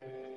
Música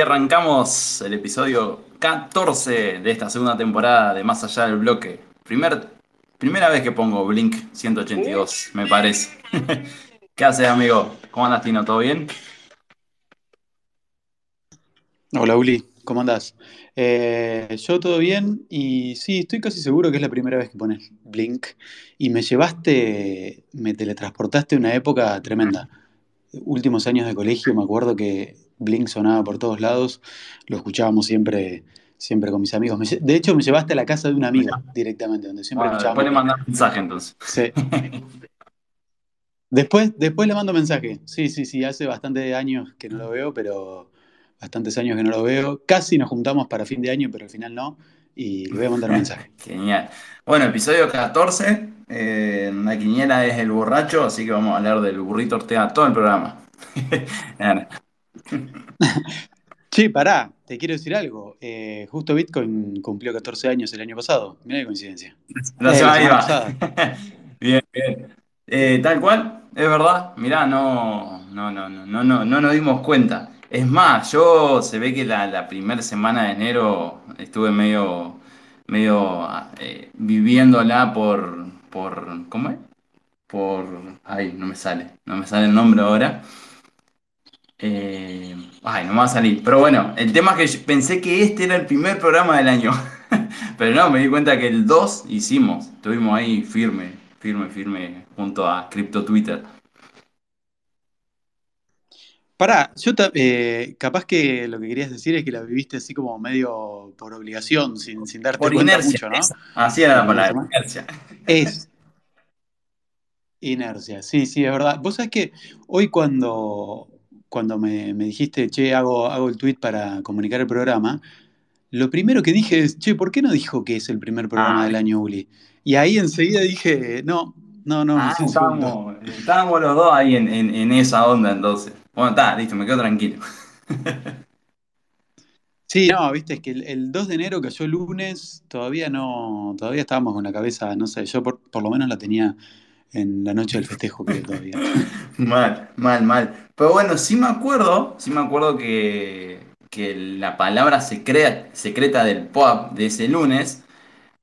arrancamos el episodio 14 de esta segunda temporada de Más Allá del Bloque. Primer, primera vez que pongo Blink 182, me parece. ¿Qué haces, amigo? ¿Cómo andas, Tino? ¿Todo bien? Hola, Uli. ¿Cómo andás? Eh, yo todo bien y sí, estoy casi seguro que es la primera vez que pones Blink y me llevaste, me teletransportaste a una época tremenda. Últimos años de colegio, me acuerdo que Blink sonaba por todos lados, lo escuchábamos siempre, siempre con mis amigos. de hecho, me llevaste a la casa de una amiga directamente, donde siempre bueno, Después le mandar mensaje entonces. Sí. después, después le mando mensaje. Sí, sí, sí, hace bastante años que no lo veo, pero bastantes años que no lo veo. Casi nos juntamos para fin de año, pero al final no. Y le voy a mandar mensaje. Genial. Bueno, episodio 14. Eh, la quiniela es el borracho, así que vamos a hablar del burrito Ortega todo el programa. Sí, pará, te quiero decir algo. Eh, justo Bitcoin cumplió 14 años el año pasado. Mira qué coincidencia. Eh, bien, bien. Eh, tal cual, es verdad. Mirá, no, no, no, no, no, no, no nos dimos cuenta. Es más, yo se ve que la, primera semana de enero estuve medio, medio viviéndola por, por, ¿cómo es? Por, ay, no me sale, no me sale el nombre ahora. Eh, ay, no me va a salir. Pero bueno, el tema es que pensé que este era el primer programa del año. Pero no, me di cuenta que el 2 hicimos. Estuvimos ahí firme, firme, firme, junto a Crypto Twitter. Pará, yo eh, capaz que lo que querías decir es que la viviste así como medio por obligación, sin, sin darte por cuenta mucho, ¿no? Así era la palabra, inercia. Es. Inercia, sí, sí, es verdad. Vos sabés que hoy cuando, cuando me, dijiste, che, hago, hago el tweet para comunicar el programa, lo primero que dije es, che, ¿por qué no dijo que es el primer programa ah. del año Uli? Y ahí enseguida dije, no, no, no. Ah, estábamos, los dos ahí en, esa onda entonces. Bueno, está, listo, me quedo tranquilo. Sí, no, viste, es que el, el 2 de enero cayó el lunes, todavía no, todavía estábamos con la cabeza, no sé, yo por, por lo menos la tenía en la noche del festejo, creo todavía. Mal, mal, mal. Pero bueno, sí me acuerdo, sí me acuerdo que, que la palabra secre- secreta del pop de ese lunes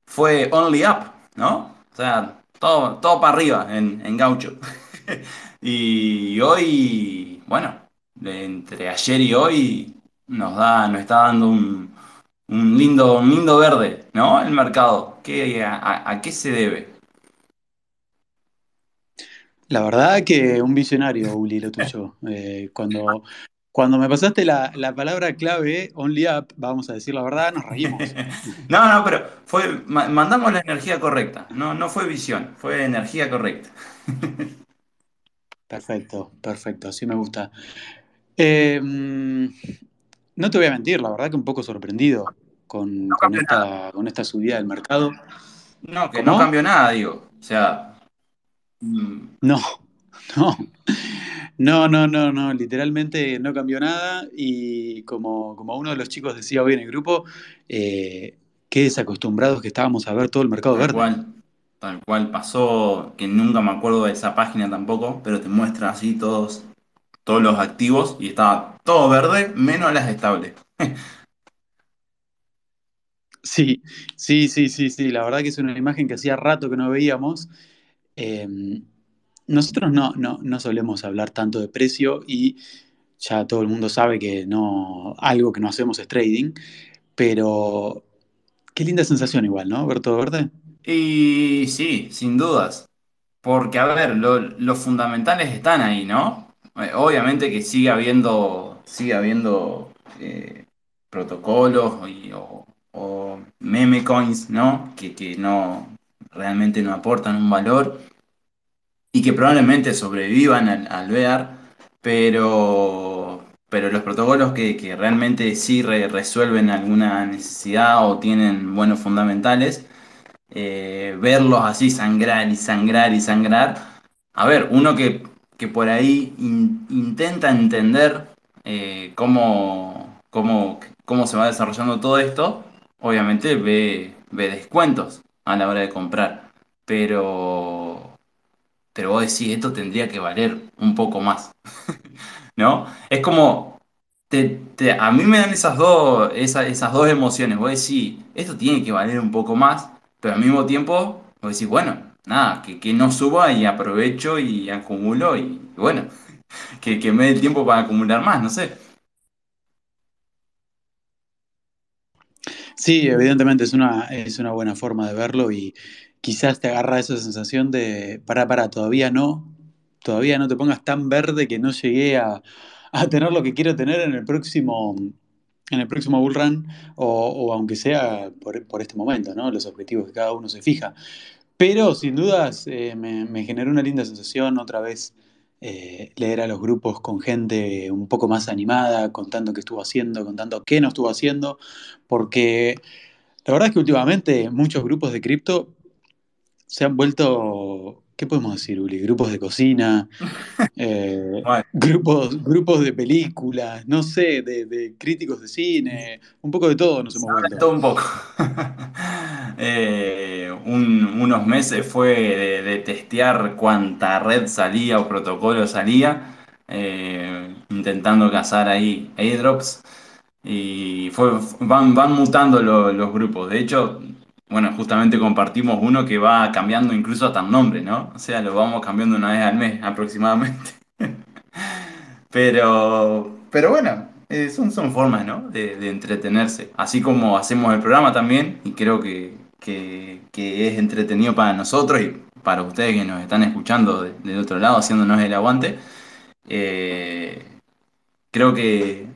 fue Only Up, ¿no? O sea, todo, todo para arriba en, en gaucho. Y hoy, bueno, entre ayer y hoy nos da, nos está dando un, un lindo, un lindo verde, ¿no? El mercado. ¿Qué, a qué se debe? La verdad que un visionario, Uli, lo tuyo. Eh, cuando, cuando me pasaste la, la palabra clave, Only Up, vamos a decir la verdad, nos reímos. No, no, pero fue, ma- mandamos la energía correcta. No, no fue visión, fue energía correcta. Perfecto, perfecto, así me gusta. Eh, mm, no te voy a mentir, la verdad que un poco sorprendido con, No con esta, con esta subida del mercado. No, que no ¿Cómo? cambió nada, digo. O sea, No, no, no, no, no, no, literalmente no cambió nada y como, como uno de los chicos decía hoy en el grupo, eh, qué desacostumbrados que estábamos a ver todo el mercado tal verde. cual, tal cual pasó, que nunca me acuerdo de esa página tampoco, pero te muestra así todos, todos los activos y estaba todo verde, menos las estables. Sí, sí, sí, sí, sí, la verdad que es una imagen que hacía rato que no veíamos. Eh, nosotros no, no, no solemos hablar tanto de precio y ya todo el mundo sabe que no, algo que no hacemos es trading, pero qué linda sensación igual, ¿no? Ver todo verde. Y sí, sin dudas. Porque, a ver, lo- los fundamentales están ahí, ¿no? Eh, Obviamente que sigue habiendo, sigue habiendo eh, protocolos o, o meme coins, ¿no? Que, que no realmente no aportan un valor y que probablemente sobrevivan al, al bear, pero, pero los protocolos que, que realmente sí re- resuelven alguna necesidad o tienen buenos fundamentales eh, verlos así sangrar y sangrar y sangrar. A ver, uno que, que por ahí in- intenta entender eh, cómo, cómo, cómo se va desarrollando todo esto, obviamente ve, ve descuentos a la hora de comprar. Pero, pero vos decís, esto tendría que valer un poco más. ¿no? Es como, te- a mí me dan esas dos, esa- esas dos emociones. Vos decís, esto tiene que valer un poco más, pero al mismo tiempo, vos decís, bueno, nada, que, que no suba y aprovecho y acumulo y bueno, que, que me dé tiempo para acumular más, no sé. Sí, evidentemente es una, es una buena forma de verlo y quizás te agarra esa sensación de, para, para, todavía no, todavía no te pongas tan verde que no llegué a, a tener lo que quiero tener en el próximo, en el próximo Bull Run o, aunque sea por, por este momento, ¿no? Los objetivos que cada uno se fija. Pero sin dudas eh, me, me generó una linda sensación otra vez eh, leer a los grupos con gente un poco más animada, contando qué estuvo haciendo, contando qué no estuvo haciendo, porque la verdad es que últimamente muchos grupos de cripto se han vuelto, ¿qué podemos decir, Uli? Grupos de cocina, eh, Bueno, grupos, grupos de películas, no sé, de, de críticos de cine, un poco de todo nos hemos vuelto. todo un poco. Eh, un- unos meses fue de, de testear cuánta red salía o protocolo salía, eh, intentando cazar ahí airdrops. Y fue, van, van mutando lo- los grupos. De hecho, bueno, justamente compartimos uno que va cambiando incluso hasta el nombre, ¿no? O sea, lo vamos cambiando una vez al mes aproximadamente. Pero, pero bueno, eh, son, son formas, ¿no? De, entretenerse. Así como hacemos el programa también, y creo que, que- que es entretenido para nosotros y para ustedes que nos están escuchando de- del otro lado, haciéndonos el aguante. Eh, creo que,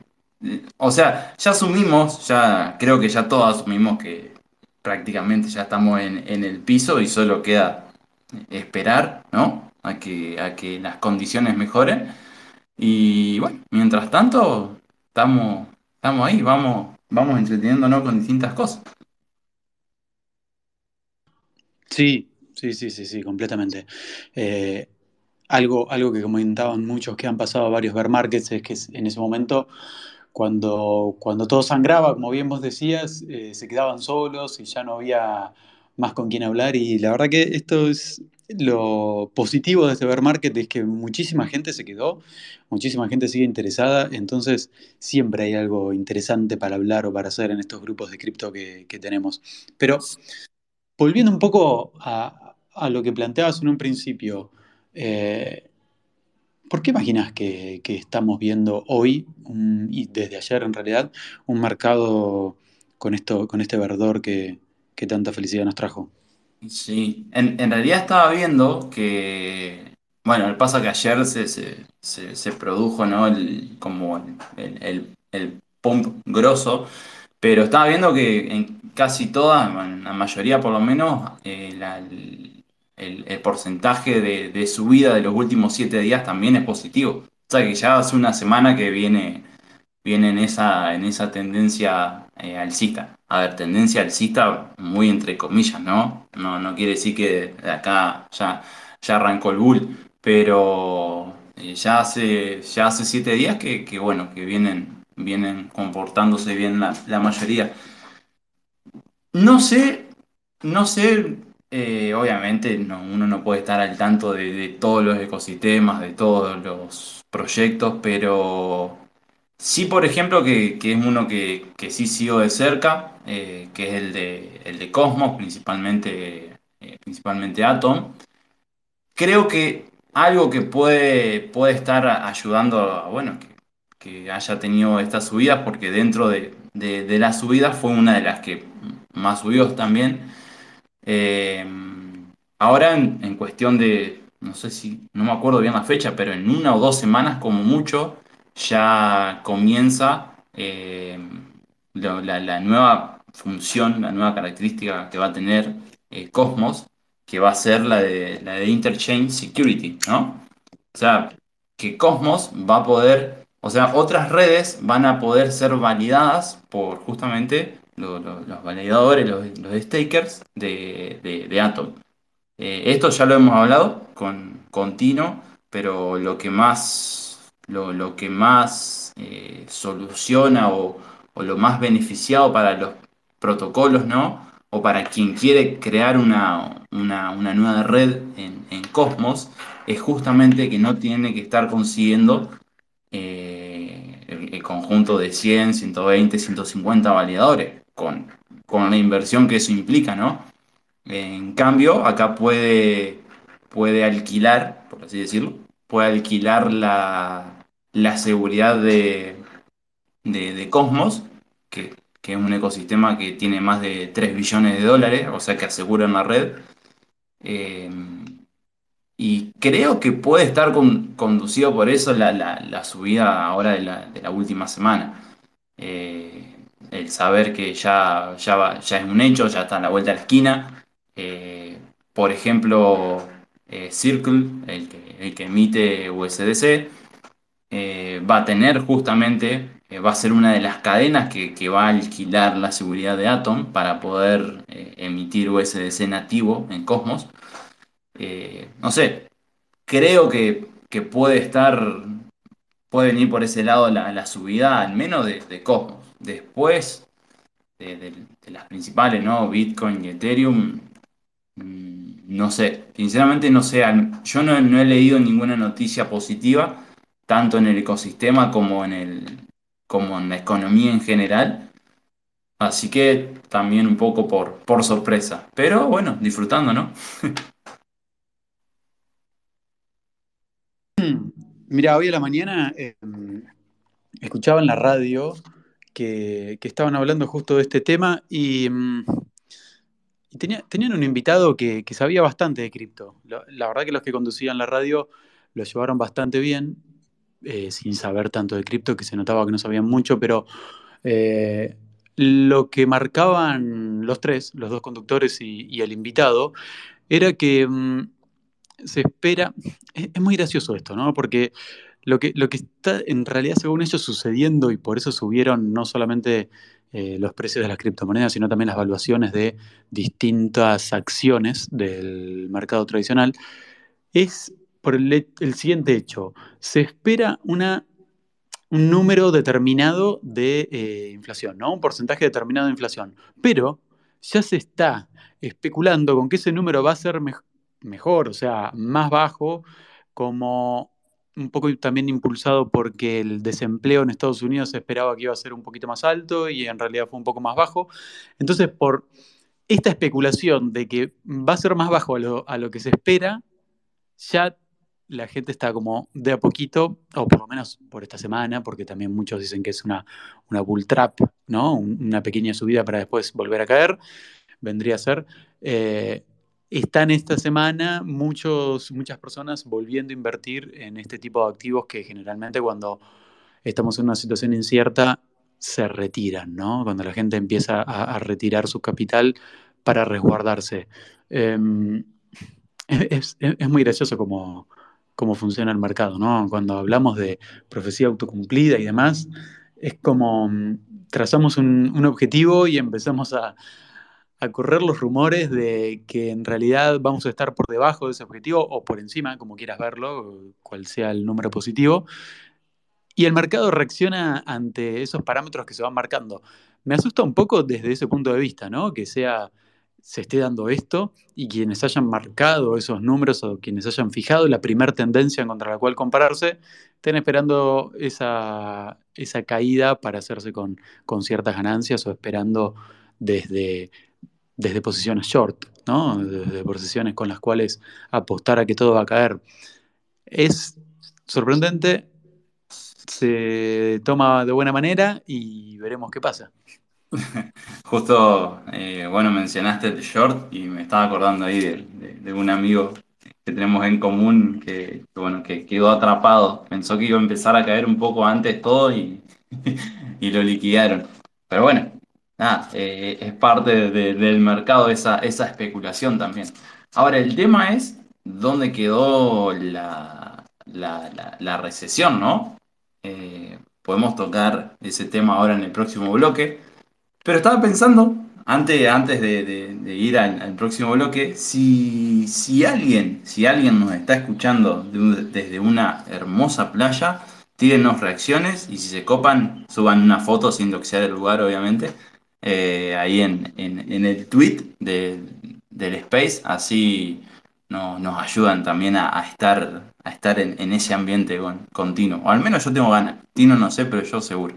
o sea, ya asumimos, ya creo que ya todos asumimos que prácticamente ya estamos en, en el piso y solo queda esperar, ¿no? A que, a que las condiciones mejoren. Y bueno, mientras tanto, estamos, estamos ahí, vamos, vamos entreteniéndonos con distintas cosas. Sí, sí, sí, sí, sí, completamente. Eh, algo, algo que comentaban muchos que han pasado varios bear markets es que en ese momento cuando, cuando todo sangraba, como bien vos decías, eh, se quedaban solos y ya no había más con quién hablar. Y la verdad que esto es lo positivo de este bear market, es que muchísima gente se quedó, muchísima gente sigue interesada, entonces siempre hay algo interesante para hablar o para hacer en estos grupos de cripto que, tenemos. Pero volviendo un poco a, a lo que planteabas en un principio, eh, ¿por qué imaginas que, estamos viendo hoy, y desde ayer en realidad, un mercado con esto, con este verdor que, que tanta felicidad nos trajo? Sí, en, realidad estaba viendo que, bueno, el pasa que ayer se, se, se, produjo, ¿no? El, como el, el, el- pump grosso, pero estaba viendo que en casi todas, en la mayoría por lo menos, eh, el, porcentaje de, subida de los últimos siete días también es positivo. O sea que ya hace una semana que viene viene en esa, en esa tendencia eh, alcista. A ver, tendencia alcista muy entre comillas, ¿no? No, no quiere decir que acá ya, ya arrancó el bull, pero eh, ya hace, ya hace siete días que, bueno, que vienen, vienen comportándose bien la mayoría. No sé, no sé, eh, obviamente no- uno no puede estar al tanto de, de todos los ecosistemas, de todos los proyectos, pero sí, por ejemplo, que, es uno que, sí sigo de cerca, eh, que es el de, el de Cosmos, principalmente, eh, principalmente Atom. Creo que algo que puede, puede estar ayudando a, bueno, que, que haya tenido estas subidas, porque dentro de, de, de las subidas fue una de las que más subió también. Eh, ahora en, cuestión de, no sé si, no me acuerdo bien la fecha, pero en una o dos semanas como mucho ya comienza la, la nueva función, la nueva característica que va a tener eh, Cosmos, que va a ser la de, la de Interchain Security, ¿no? O sea, que Cosmos va a poder, o sea, otras redes van a poder ser validadas por justamente lo- lo- los validadores, los, stakers de, de, Atom. Eh, esto ya lo hemos hablado con, con Tino, pero lo que más, lo, que más eh, soluciona o, lo más beneficiado para los protocolos, ¿no? O para quien quiere crear una, una, nueva red en, en Cosmos, es justamente que no tiene que estar consiguiendo eh, el, el conjunto de 100, 120, 150 validadores, con, con la inversión que eso implica, ¿no? En cambio, acá puede, puede alquilar, por así decirlo, puede alquilar la, la seguridad de, de, Cosmos, que, que es un ecosistema que tiene más de 3 billones de dólares, o sea que aseguran la red. Eh, y creo que puede estar con- conducido por eso la, la- la subida ahora de la, de la última semana. Eh, el saber que ya, ya, va- ya es un hecho, ya está a la vuelta de la esquina. Eh, por ejemplo, eh, Circle, el que, emite USDC, eh, va a tener justamente, eh, va a ser una de las cadenas que, que va a alquilar la seguridad de Atom para poder eh, emitir USDC nativo en Cosmos. Eh, no sé, creo que, que puede estar, puede venir por ese lado la, la subida, al menos de, de Cosmos. Después de, las principales, ¿no? Bitcoin y Ethereum, mm, no sé, sinceramente no sé, yo no, no he leído ninguna noticia positiva, tanto en el ecosistema como en el, como en la economía en general. Así que también un poco por, por sorpresa. Pero bueno, disfrutando, ¿no? Mira, hoy a la mañana eh, escuchaba en la radio que, estaban hablando justo de este tema y, mm, tenían un invitado que, sabía bastante de cripto. La, verdad que los que conducían la radio lo llevaron bastante bien, eh, sin saber tanto de cripto, que se notaba que no sabían mucho, pero eh, lo que marcaban los tres, los dos conductores y, el invitado, era que mm, se espera, es, es muy gracioso esto, ¿no? Porque lo que, lo que está en realidad, según ellos, sucediendo, y por eso subieron no solamente eh, los precios de las criptomonedas, sino también las valuaciones de distintas acciones del mercado tradicional, es por el, el siguiente hecho. Se espera un número determinado de eh, inflación, ¿no? Un porcentaje determinado de inflación. Pero ya se está especulando con que ese número va a ser mejor, o sea, más bajo, como un poco también impulsado porque el desempleo en Estados Unidos se esperaba que iba a ser un poquito más alto y en realidad fue un poco más bajo. Entonces, por esta especulación de que va a ser más bajo a lo, a lo que se espera, ya la gente está como de a poquito, o por lo menos por esta semana, porque también muchos dicen que es una, una bull trap, ¿no? Una pequeña subida para después volver a caer, vendría a ser. Eh, están esta semana muchos, muchas personas volviendo a invertir en este tipo de activos que generalmente cuando estamos en una situación incierta se retiran, ¿no? Cuando la gente empieza a, retirar su capital para resguardarse. Em, es, muy gracioso como cómo funciona el mercado, ¿no? Cuando hablamos de profecía autocumplida y demás, es como mm, trazamos un, objetivo y empezamos a, correr los rumores de que en realidad vamos a estar por debajo de ese objetivo o por encima, como quieras verlo, cual sea el número positivo. Y el mercado reacciona ante esos parámetros que se van marcando. Me asusta un poco desde ese punto de vista, ¿no? Que sea se esté dando esto y quienes hayan marcado esos números o quienes hayan fijado la primera tendencia contra la cual compararse, estén esperando esa, esa caída para hacerse con, con, ciertas ganancias o esperando desde, desde posiciones short, ¿no? desde posiciones con las cuales apostar a que todo va a caer. Es sorprendente, se toma de buena manera y veremos qué pasa. Justo, eh, bueno, mencionaste el short y me estaba acordando ahí de, un amigo que tenemos en común que, bueno, que quedó atrapado. Pensó que iba a empezar a caer un poco antes todo y, y lo liquidaron. Pero bueno, nada, eh, es parte del mercado esa, esa especulación también. Ahora, el tema es dónde quedó la, la, recesión, ¿no? Eh, podemos tocar ese tema ahora en el próximo bloque. Pero estaba pensando, antes, antes de, ir al, próximo bloque, si, si, alguien, si alguien nos está escuchando desde una hermosa playa, tírennos reacciones y si se copan, suban una foto sin doxear el lugar, obviamente, eh, ahí en, el tweet del Space, así nos ayudan también a, estar, a estar en, ese ambiente continuo. O al menos yo tengo ganas. Tino no sé, pero yo seguro.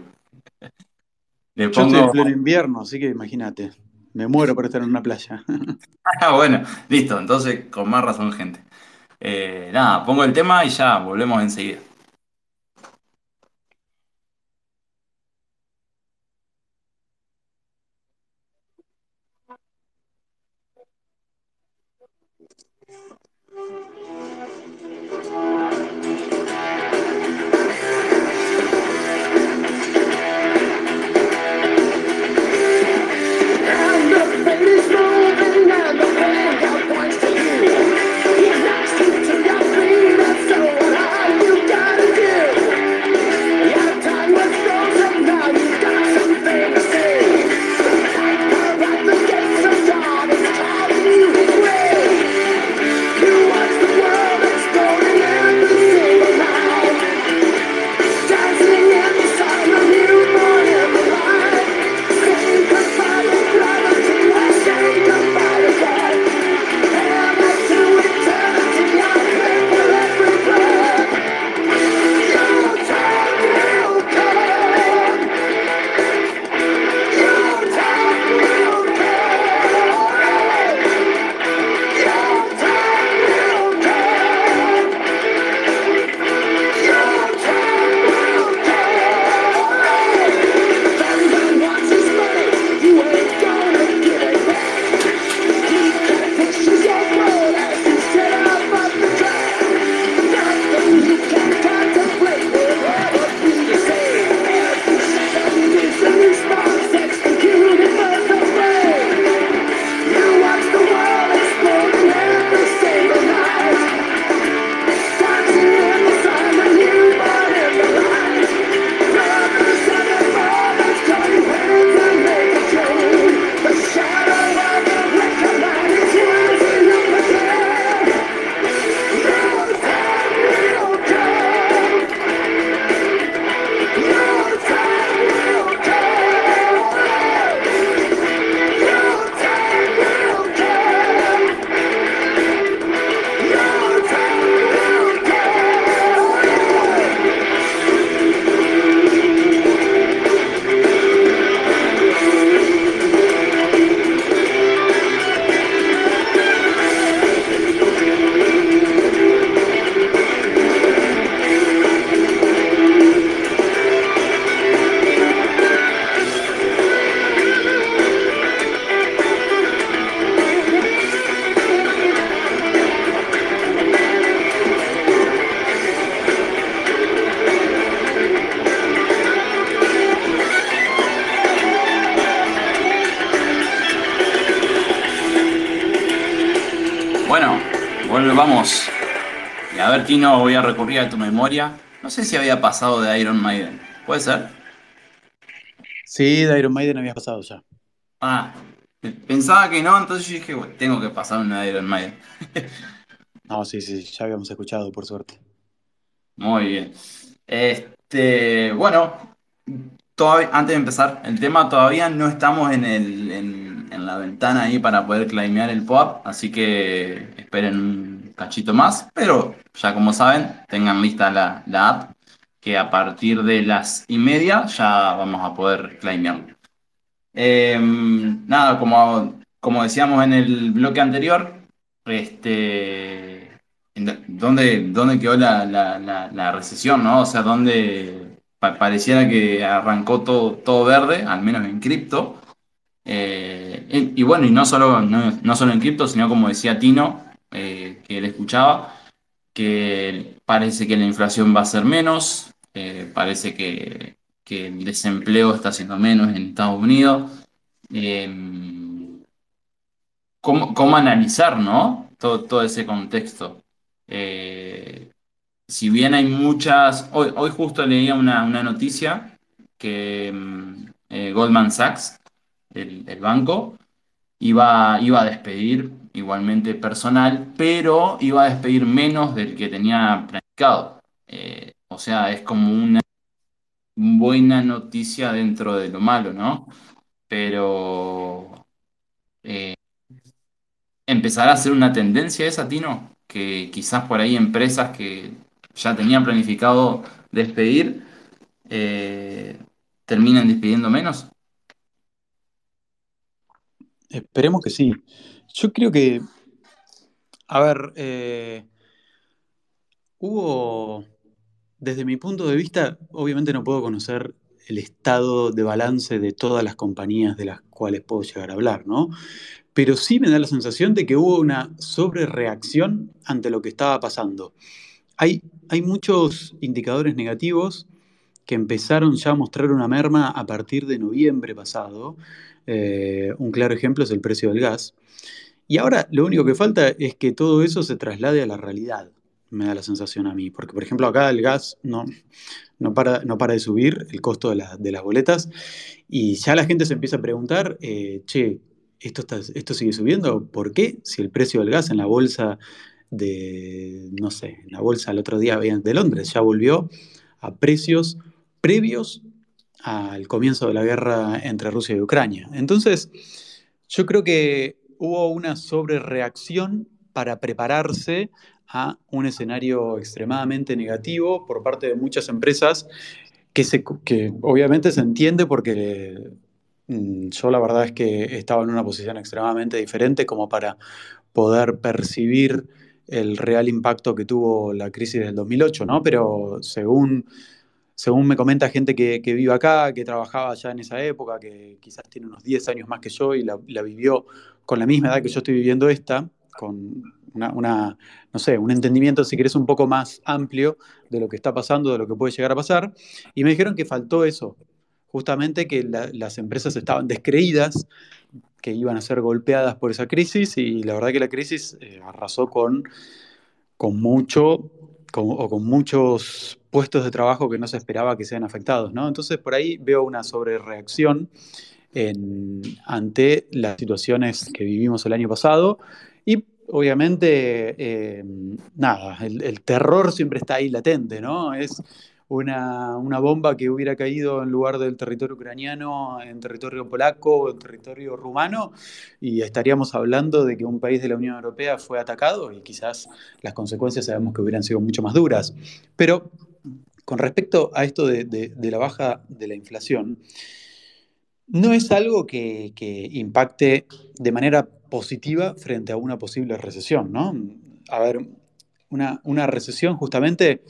Le pongo... Yo estoy en pleno invierno, así que imagínate. Me muero por estar en una playa. ah, bueno, listo. Entonces, con más razón, gente. Eh, nada, pongo el tema y ya volvemos enseguida. A ver, Tino, voy a recurrir a tu memoria. No sé si había pasado de Iron Maiden. ¿Puede ser? Sí, de Iron Maiden había pasado ya. Ah, pensaba que no, entonces yo dije, bueno, tengo que pasar una de Iron Maiden. No, sí, sí, ya habíamos escuchado, por suerte. Muy bien. Este, bueno, todavía, antes de empezar el tema, todavía no estamos en, el, en, en la ventana ahí para poder claimear el POAP, así que esperen un cachito más, pero ya como saben, tengan lista la, la app, que a partir de las y media ya vamos a poder claimearlo. Eh, nada, como, como decíamos en el bloque anterior, este, ¿dónde, dónde quedó la, la- recesión, ¿no? O sea, dónde pa- pareciera que arrancó todo, todo verde, al menos en cripto. Eh, y, y bueno, y no solo, no, no solo en cripto, sino como decía Tino, que él escuchaba, que parece que la inflación va a ser menos, eh, parece que, que el desempleo está siendo menos en Estados Unidos. Eh, ¿cómo, cómo analizar, ¿no? Todo, todo ese contexto. Eh, si bien hay muchas, hoy, hoy justo leía una, una noticia que mm, eh, Goldman Sachs, el, el banco, iba, iba a despedir igualmente personal, pero iba a despedir menos del que tenía planificado. Eh, o sea, es como una buena noticia dentro de lo malo, ¿no? Pero eh, empezará a ser una tendencia esa, Tino, que quizás por ahí empresas que ya tenían planificado despedir, eh, terminen despidiendo menos. Esperemos que sí. Yo creo que, a ver, eh, hubo, desde mi punto de vista, obviamente no puedo conocer el estado de balance de todas las compañías de las cuales puedo llegar a hablar, ¿no? Pero sí me da la sensación de que hubo una sobrereacción ante lo que estaba pasando. Hay, hay muchos indicadores negativos que empezaron ya a mostrar una merma a partir de noviembre pasado. Eh, un claro ejemplo es el precio del gas. Y ahora lo único que falta es que todo eso se traslade a la realidad, me da la sensación a mí. Porque, por ejemplo, acá el gas no, no, para, no para de subir, el costo de, la- de las boletas, y ya la gente se empieza a preguntar, eh, che, ¿esto, está- ¿esto sigue subiendo? ¿Por qué? Si el precio del gas en la bolsa de, no sé, en la bolsa el otro día de Londres ya volvió a precios previos al comienzo de la guerra entre Rusia y Ucrania. Entonces, yo creo que hubo una sobrereacción para prepararse a un escenario extremadamente negativo por parte de muchas empresas que, que obviamente se entiende porque mm, yo la verdad es que estaba en una posición extremadamente diferente como para poder percibir el real impacto que tuvo la crisis del 2008, ¿no? Pero según según me comenta gente que, vive acá, que trabajaba ya en esa época, que quizás tiene unos 10 años más que yo y la, vivió con la misma edad que yo estoy viviendo esta, con una, no sé, un entendimiento, si querés, un poco más amplio de lo que está pasando, de lo que puede llegar a pasar, y me dijeron que faltó eso, justamente que la, las empresas estaban descreídas, que iban a ser golpeadas por esa crisis, y la verdad que la crisis eh, arrasó con con mucho o con muchos puestos de trabajo que no se esperaba que sean afectados, ¿no? Entonces por ahí veo una sobrereacción en, ante las situaciones que vivimos el año pasado y obviamente, eh, nada, el, el, terror siempre está ahí latente, ¿no? Es una, una, bomba que hubiera caído en lugar del territorio ucraniano, en territorio polaco en territorio rumano, y estaríamos hablando de que un país de la Unión Europea fue atacado y quizás las consecuencias sabemos que hubieran sido mucho más duras. Pero con respecto a esto de, la baja de la inflación, no es algo que, impacte de manera positiva frente a una posible recesión, ¿no? A ver, una, recesión justamente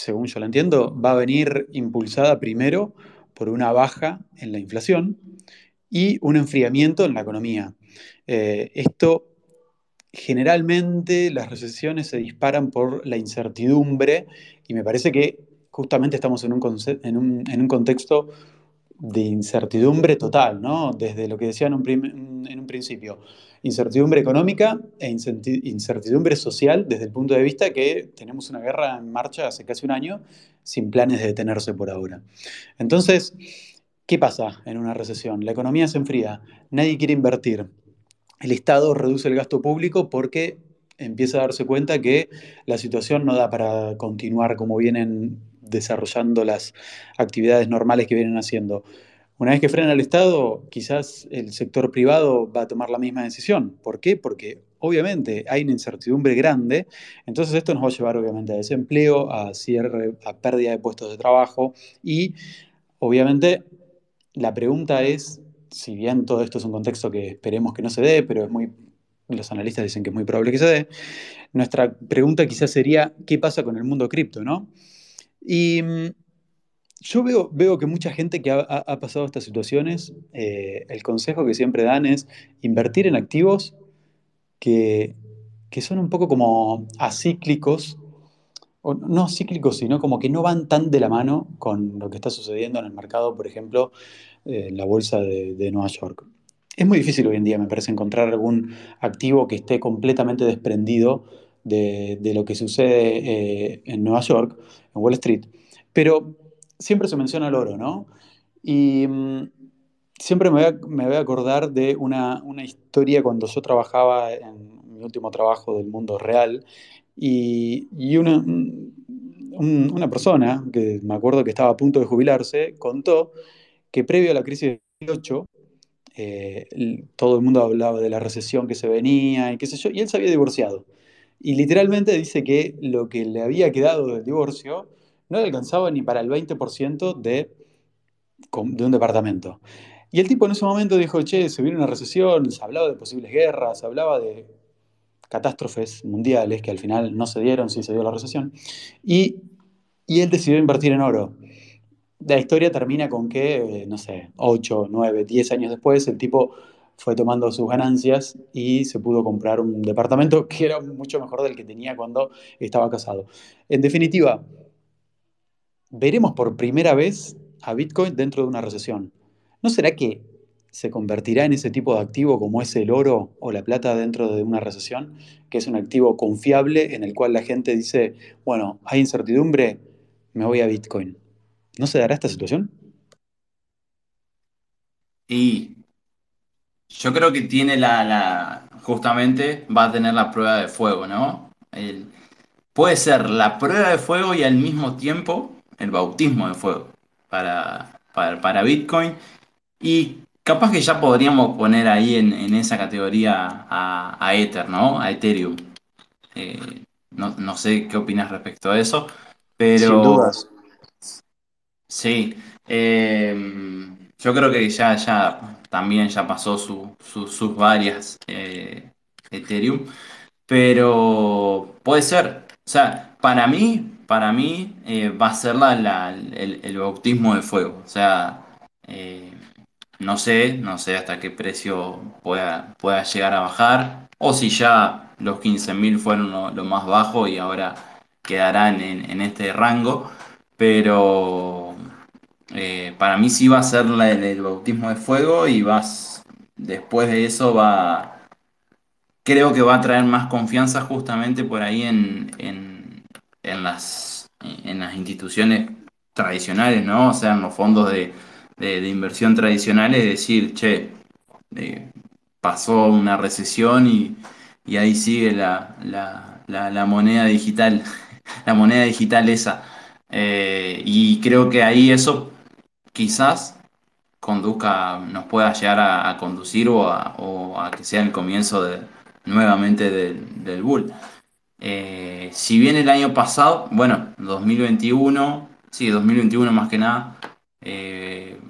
según yo lo entiendo, va a venir impulsada primero por una baja en la inflación y un enfriamiento en la economía. Eh, esto, generalmente, las recesiones se disparan por la incertidumbre y me parece que justamente estamos en un, contexto de incertidumbre total, ¿no? Desde lo que decía en un, en un principio, incertidumbre económica e incertidumbre social desde el punto de vista que tenemos una guerra en marcha hace casi un año sin planes de detenerse por ahora. Entonces, ¿qué pasa en una recesión? La economía se enfría, nadie quiere invertir, el Estado reduce el gasto público porque empieza a darse cuenta que la situación no da para continuar como vienen desarrollando las actividades normales que vienen haciendo. Una vez que frena el Estado, quizás el sector privado va a tomar la misma decisión. ¿Por qué? Porque obviamente hay una incertidumbre grande, entonces esto nos va a llevar obviamente a desempleo, a cierre, a pérdida de puestos de trabajo y obviamente la pregunta es, si bien todo esto es un contexto que esperemos que no se dé, pero es muy, los analistas dicen que es muy probable que se dé, nuestra pregunta quizás sería, ¿qué pasa con el mundo cripto, no? Y mm, yo veo, veo que mucha gente que ha, pasado estas situaciones, eh, el consejo que siempre dan es invertir en activos que, que son un poco como acíclicos, o no cíclicos, sino como que no van tan de la mano con lo que está sucediendo en el mercado, por ejemplo, eh, la bolsa de, de Nueva York. Es muy difícil hoy en día, me parece, encontrar algún activo que esté completamente desprendido de, de lo que sucede eh, en Nueva York, en Wall Street. Pero siempre se menciona el oro, ¿no? Y mm, siempre me voy a, acordar de una, historia cuando yo trabajaba en mi último trabajo del mundo real y, una, un- una persona que me acuerdo que estaba a punto de jubilarse contó que previo a la crisis del 2008 eh, todo el mundo hablaba de la recesión que se venía y qué sé yo, y él se había divorciado. Y literalmente dice que lo que le había quedado del divorcio no le alcanzaba ni para el 20% de, un departamento. Y el tipo en ese momento dijo, che, se viene una recesión, se hablaba de posibles guerras, se hablaba de catástrofes mundiales que al final no se dieron, sí se dio la recesión, y él decidió invertir en oro. La historia termina con que, eh, no sé, 8, 9, 10 años después, el tipo fue tomando sus ganancias y se pudo comprar un departamento que era mucho mejor del que tenía cuando estaba casado. En definitiva, veremos por primera vez a Bitcoin dentro de una recesión. ¿No será que se convertirá en ese tipo de activo como es el oro o la plata dentro de una recesión? Que es un activo confiable en el cual la gente dice, bueno, hay incertidumbre, me voy a Bitcoin. ¿No se dará esta situación? Y yo creo que tiene la, la, justamente va a tener la prueba de fuego, ¿no? El- puede ser la prueba de fuego y al mismo tiempo el bautismo de fuego para, para, para Bitcoin. Y capaz que ya podríamos poner ahí en, en esa categoría a, a Ether, ¿no? A Ethereum. Eh, no, no sé qué opinas respecto a eso, Sin pero dudas. Sí, eh, yo creo que ya, ya también ya pasó su- su- sus varias eh, Ethereum, pero puede ser, o sea, para mí, para mí eh, va a ser la, la- el, el bautismo de fuego, o sea, no sé, no sé hasta qué precio pueda, pueda llegar a bajar, o si ya los 15.000 fueron lo, lo más bajo y ahora quedarán en, en este rango, pero eh, para mí sí va a ser la- el, bautismo de fuego y vas, después de eso va, creo que va a traer más confianza justamente por ahí en, en, en las, en las instituciones tradicionales, ¿no? O sea, en los fondos de, de- de inversión tradicionales, decir, che, eh, pasó una recesión y, y ahí sigue la, la, la, la moneda digital, la moneda digital esa. Eh, y creo que ahí eso quizás conduzca, nos pueda llegar a, conducir o a, o a que sea el comienzo de, nuevamente del, del bull. Eh, si bien el año pasado, bueno, 2021, sí, 2021 más que nada, eh,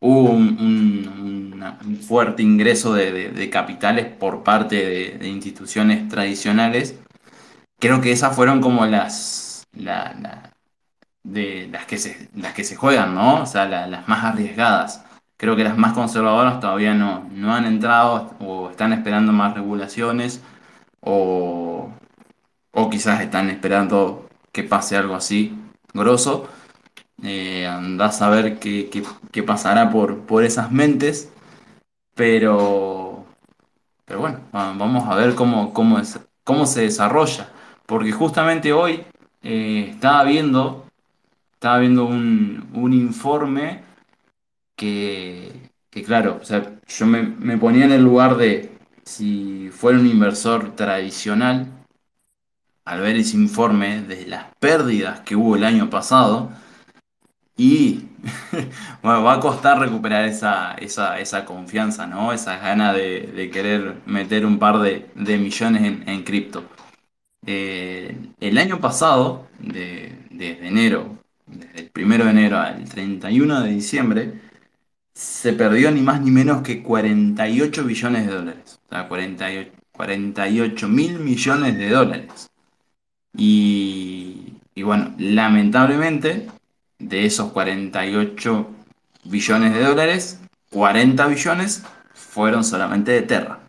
hubo un, fuerte ingreso de, capitales por parte de, instituciones tradicionales. Creo que esas fueron como las, la- la- de las que se, las que se juegan, ¿no? O sea, la- las más arriesgadas. Creo que las más conservadoras todavía no, no han entrado o están esperando más regulaciones o, o quizás están esperando que pase algo así grosso. Eh, andás a ver qué, qué- pasará por, por esas mentes, pero, pero bueno, va- vamos a ver cómo, cómo, cómo se desarrolla. Porque justamente hoy eh, estaba viendo, estaba viendo un, un informe que, que claro, o sea, yo me, me ponía en el lugar de si fuera un inversor tradicional, al ver ese informe de las pérdidas que hubo el año pasado, y bueno, va a costar recuperar esa, esa, esa confianza, ¿no? Esa gana de, de querer meter un par de, de millones en, en cripto. Eh, el año pasado, de- desde enero, desde el primero de enero al 31 de diciembre, se perdió ni más ni menos que 48 billones de dólares. O sea, 48 48 mil millones de dólares. Y, y bueno, lamentablemente, de esos 48 billones de dólares, 40 billones fueron solamente de Terra.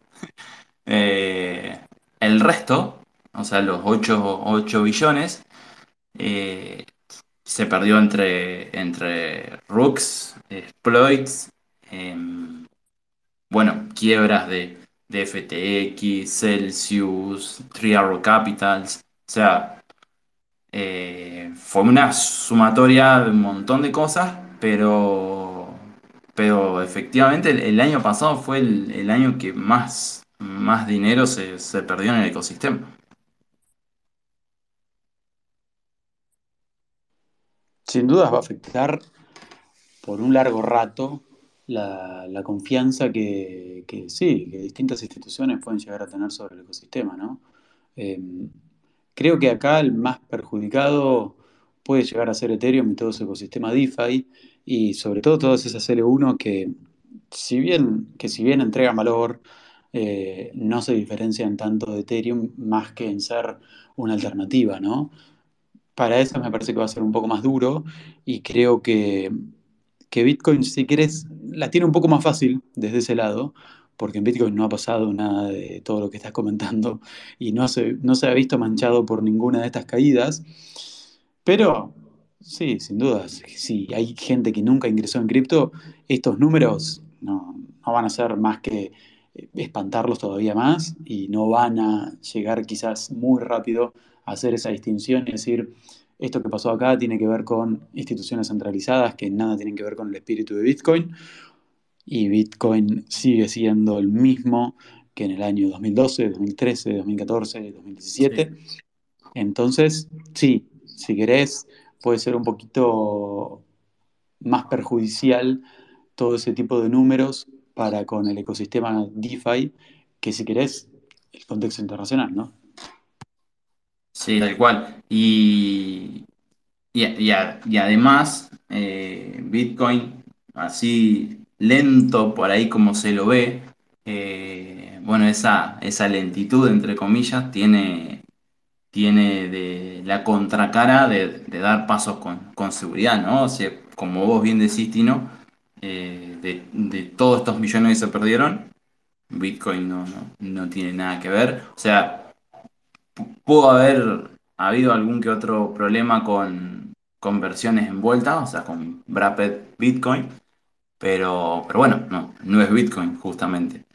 Eh, el resto, o sea, los 8 8 billones, eh, se perdió entre, entre rooks, exploits, em, bueno, quiebras de, de FTX, Celsius, Three Arrow Capitals. O sea, eh, fue una sumatoria de un montón de cosas, pero, pero efectivamente el, año pasado fue el, el año que más, más dinero se, se perdió en el ecosistema. Sin dudas va a afectar por un largo rato la, confianza que, sí, que distintas instituciones pueden llegar a tener sobre el ecosistema, ¿no? Eh, creo que acá el más perjudicado puede llegar a ser Ethereum y todo su ecosistema DeFi y sobre todo todas esas L1 que si bien, que si bien entregan valor, eh, no se diferencian tanto de Ethereum más que en ser una alternativa, ¿no? Para esas me parece que va a ser un poco más duro y creo que, que Bitcoin, si querés, la tiene un poco más fácil desde ese lado, porque en Bitcoin no ha pasado nada de todo lo que estás comentando y no se, no se ha visto manchado por ninguna de estas caídas. Pero sí, sin dudas, si hay gente que nunca ingresó en cripto, estos números no, no van a ser más que espantarlos todavía más y no van a llegar quizás muy rápido hacer esa distinción y decir, esto que pasó acá tiene que ver con instituciones centralizadas que nada tienen que ver con el espíritu de Bitcoin y Bitcoin sigue siendo el mismo que en el año 2012, 2013, 2014, Sí. 2017. Entonces, sí, si querés, puede ser un poquito más perjudicial todo ese tipo de números para con el ecosistema DeFi que si querés el contexto internacional, ¿no? Sí, tal cual. Y, y, y a- y además, eh, Bitcoin, así lento por ahí como se lo ve, eh, bueno, esa, esa lentitud, entre comillas, tiene, tiene de la contracara de, de dar pasos con, con seguridad, ¿no? O sea, como vos bien decís, Tino, eh, de, de todos estos millones que se perdieron, Bitcoin no, no, no tiene nada que ver. O sea, Pudo haber habido algún que otro problema con, con versiones envueltas, o sea, con Wrapped Bitcoin, pero, pero bueno, no, no es Bitcoin justamente.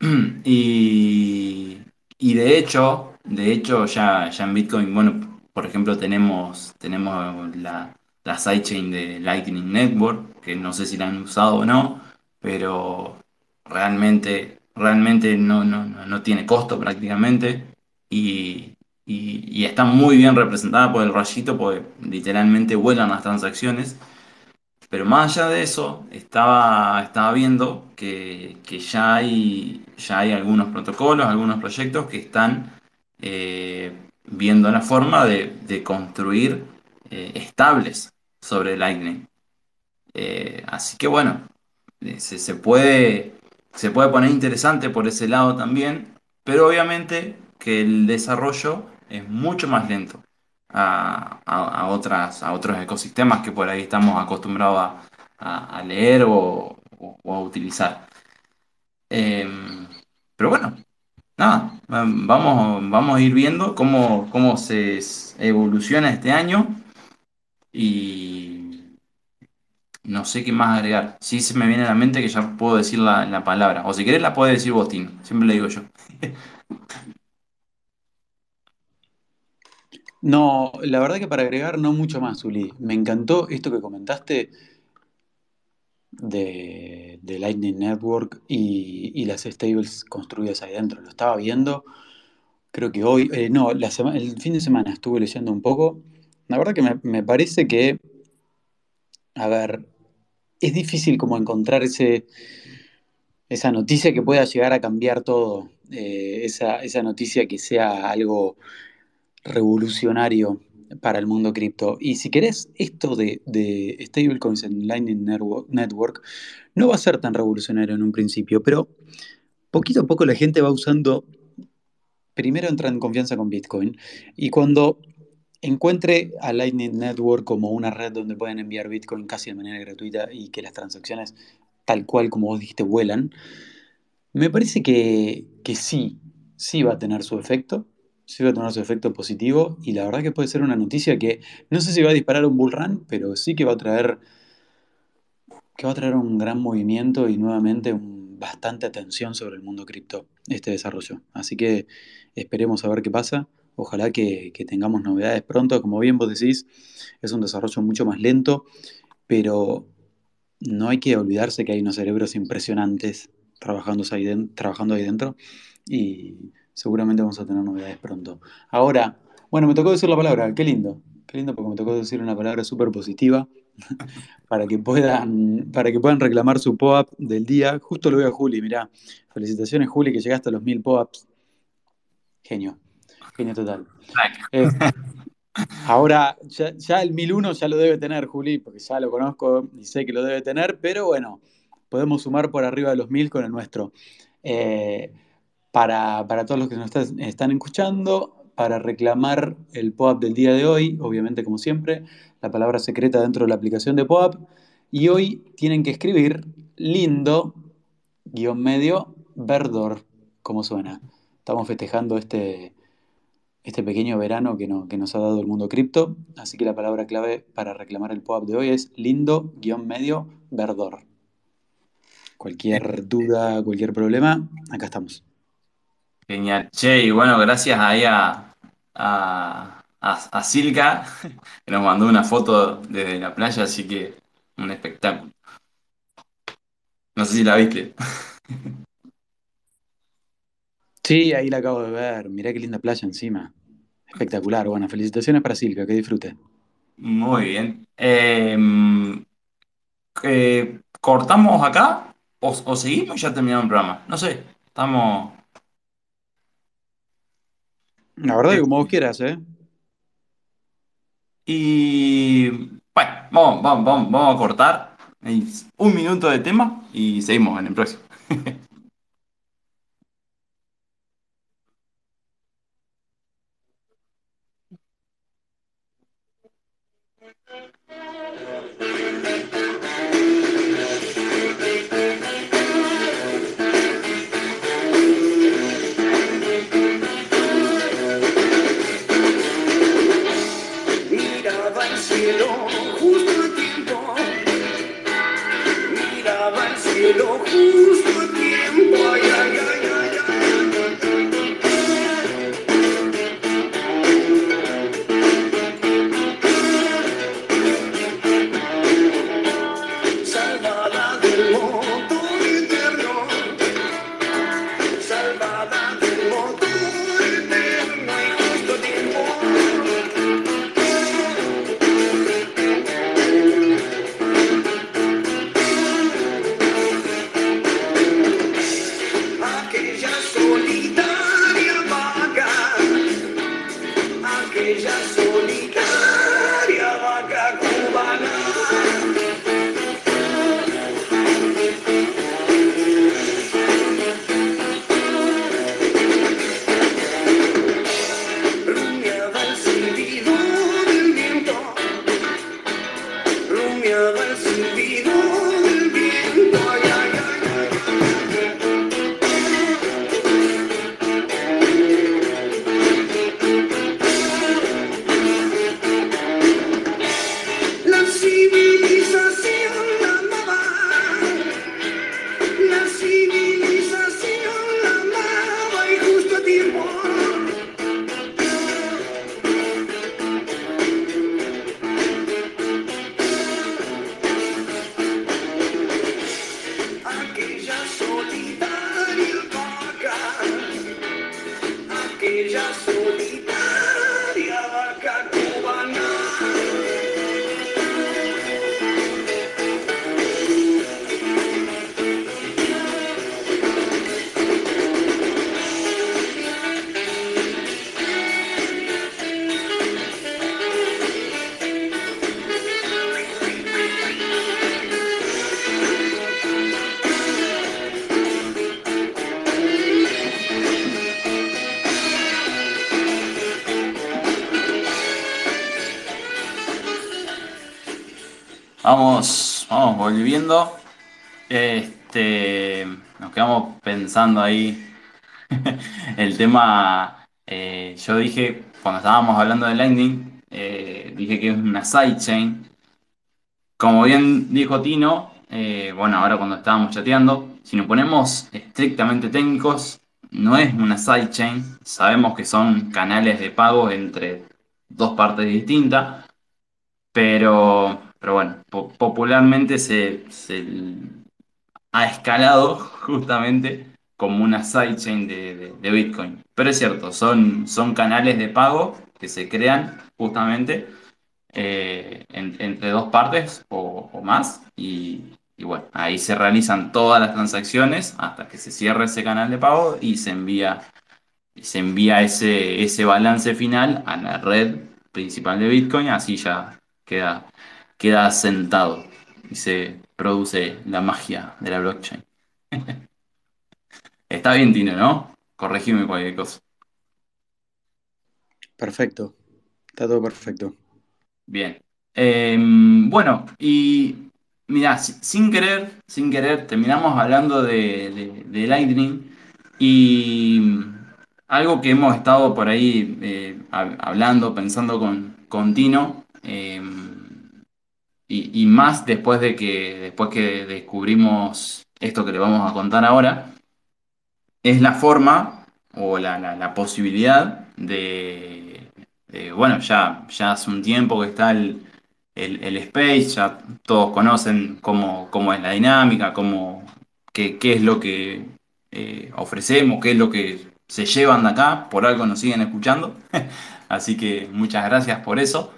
Y, y de hecho, de hecho ya, ya en Bitcoin, bueno, por ejemplo, tenemos, tenemos la, la sidechain de Lightning Network, que no sé si la han usado o no, pero realmente, realmente no, no, no, no tiene costo prácticamente y, está muy bien representada por el rayito, porque literalmente vuelan las transacciones. Pero más allá de eso, estaba, estaba viendo que, que ya hay, ya hay algunos protocolos, algunos proyectos que están eh, viendo la forma de, de construir eh, estables sobre Lightning. Eh, así que bueno, eh, se, se puede, se puede poner interesante por ese lado también, pero obviamente que el desarrollo es mucho más lento a, a- otras, a otros ecosistemas que por ahí estamos acostumbrados a, leer o, a utilizar. Eh, pero bueno, nada, vamos, vamos a ir viendo cómo, cómo se evoluciona este año no sé qué más agregar. Sí se me viene a la mente que ya puedo decir la, la palabra. O si querés la podés decir vos. Siempre le digo yo. No, la verdad que para agregar no mucho más, Uli. Me encantó esto que comentaste de, de Lightning Network y, y las stables construidas ahí dentro. Lo estaba viendo, creo que hoy, eh, no, el fin de semana estuve leyendo un poco. La verdad que me, me parece que, a ver, es difícil como encontrar ese, esa noticia que pueda llegar a cambiar todo, eh, esa, esa noticia que sea algo revolucionario para el mundo cripto. Y si querés, esto de, de stablecoins en Lightning Network, no va a ser tan revolucionario en un principio, pero poquito a poco la gente va usando, primero entra en confianza con Bitcoin y cuando encuentre a Lightning Network como una red donde pueden enviar Bitcoin casi de manera gratuita y que las transacciones, tal cual como vos dijiste, vuelan, me parece que, que sí, sí va a tener su efecto, sí va a tener su efecto positivo y la verdad que puede ser una noticia que no sé si va a disparar un bull run, pero sí que va a traer, que va a traer un gran movimiento y nuevamente un- bastante atención sobre el mundo cripto, este desarrollo. Así que esperemos a ver qué pasa. Ojalá que, tengamos novedades pronto. Como bien vos decís, es un desarrollo mucho más lento, pero no hay que olvidarse que hay unos cerebros impresionantes trabajando ahí, trabajando ahí dentro y seguramente vamos a tener novedades pronto. Ahora, bueno, me tocó decir la palabra, qué lindo, qué lindo porque me tocó decir una palabra súper positiva para que puedan, para que puedan reclamar su POAP del día. Justo lo veo a Juli, mirá. Felicitaciones, Juli, que llegaste a los mil POAPs. Genio, genio total. Eh, Ahora, ya, ya el 1001 ya lo debe tener, Juli, porque ya lo conozco y sé que lo debe tener, pero bueno, podemos sumar por arriba de los 1000 con el nuestro. Eh, para, para todos los que nos están escuchando, para reclamar el POAP del día de hoy, obviamente como siempre, la palabra secreta dentro de la aplicación de POAP, y hoy tienen que escribir lindo, guion medio, verdor, como suena. Estamos festejando este este pequeño verano que, no- que nos ha dado el mundo cripto. Así que la palabra clave para reclamar el POAP de hoy es lindo-medio verdor. Cualquier duda, cualquier problema, acá estamos. Genial. Che, y bueno, gracias ahí a, a, a, a Silka, que nos mandó una foto desde la playa, así que un espectáculo. No sé si la viste. Sí, ahí la acabo de ver. Mirá qué linda playa encima. Espectacular. Bueno, felicitaciones para Silka, que disfrute. Muy bien. Eh, eh, ¿cortamos acá o, o seguimos y ya terminamos el programa? No sé, estamos... La verdad que como vos quieras, ¿eh? Y bueno, vamos, vamos, vamos, vamos a cortar un minuto de tema y seguimos en el próximo. Vamos, vamos volviendo. Este, nos quedamos pensando ahí el tema. eh, yo dije, cuando estábamos hablando de Lightning, eh, dije que es una sidechain. Como bien dijo Tino, eh, bueno, ahora cuando estábamos chateando, si nos ponemos estrictamente técnicos, no es una sidechain. Sabemos que son canales de pago entre dos partes distintas, pero, pero bueno, po- popularmente se, ha escalado justamente como una sidechain de, de- Bitcoin. Pero es cierto, son, son canales de pago que se crean justamente eh, en- entre dos partes o, más. Y, y bueno, ahí se realizan todas las transacciones hasta que se cierre ese canal de pago y se envía, se envía ese, ese balance final a la red principal de Bitcoin. Así ya queda, queda sentado y se produce la magia de la blockchain. Está bien, Tino, ¿no? Corregime cualquier cosa. Perfecto, está todo perfecto. Bien. Eh, bueno, y mira, si- sin querer, sin querer, terminamos hablando de, de- de Lightning y algo que hemos estado por ahí eh, hab- hablando, pensando con, con Tino, eh, y, más después de que, después que descubrimos esto que le vamos a contar ahora. es la forma o la, la- posibilidad de, bueno, ya, ya hace un tiempo que está el, el- el Space, ya todos conocen cómo, cómo es la dinámica, cómo, qué, qué es lo que eh, ofrecemos, qué es lo que se llevan de acá, por algo nos siguen escuchando. Así que muchas gracias por eso.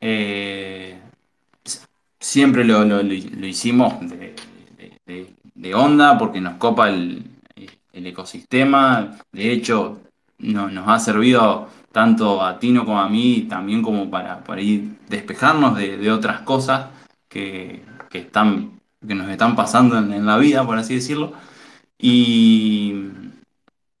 Eh, Siempre lo, lo- lo- hicimos de onda porque nos copa el, el ecosistema. De hecho, no- nos ha servido tanto a Tino como a mí, también como para, para ir despejarnos de, de otras cosas que, que están, que nos están pasando en, en la vida, por así decirlo. Y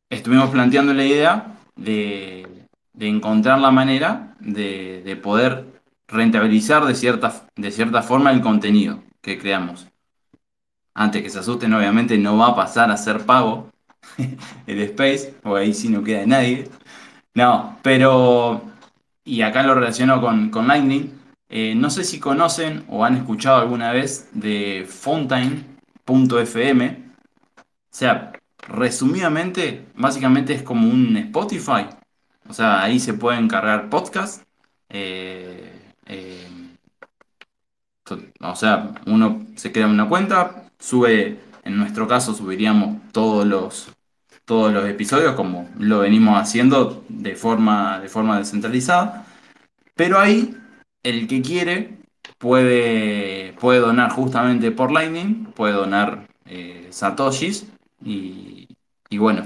estuvimos planteando la idea de, de encontrar la manera de, de poder rentabilizar de cierta, de cierta forma el contenido que creamos. Antes que se asusten, obviamente no va a pasar a ser pago el Space, o ahí sí no queda nadie. No, pero, y acá lo relaciono con, con Lightning, eh, no sé si conocen o han escuchado alguna vez de Fountain.fm. O sea, resumidamente, básicamente es como un Spotify. O sea, ahí se pueden cargar podcasts. eh, eh, o sea, uno se crea una cuenta, sube, en nuestro caso subiríamos todos los, todos los episodios como lo venimos haciendo de forma, de forma descentralizada. Pero ahí el que quiere puede, puede donar justamente por Lightning, puede donar eh, Satoshis y, y bueno,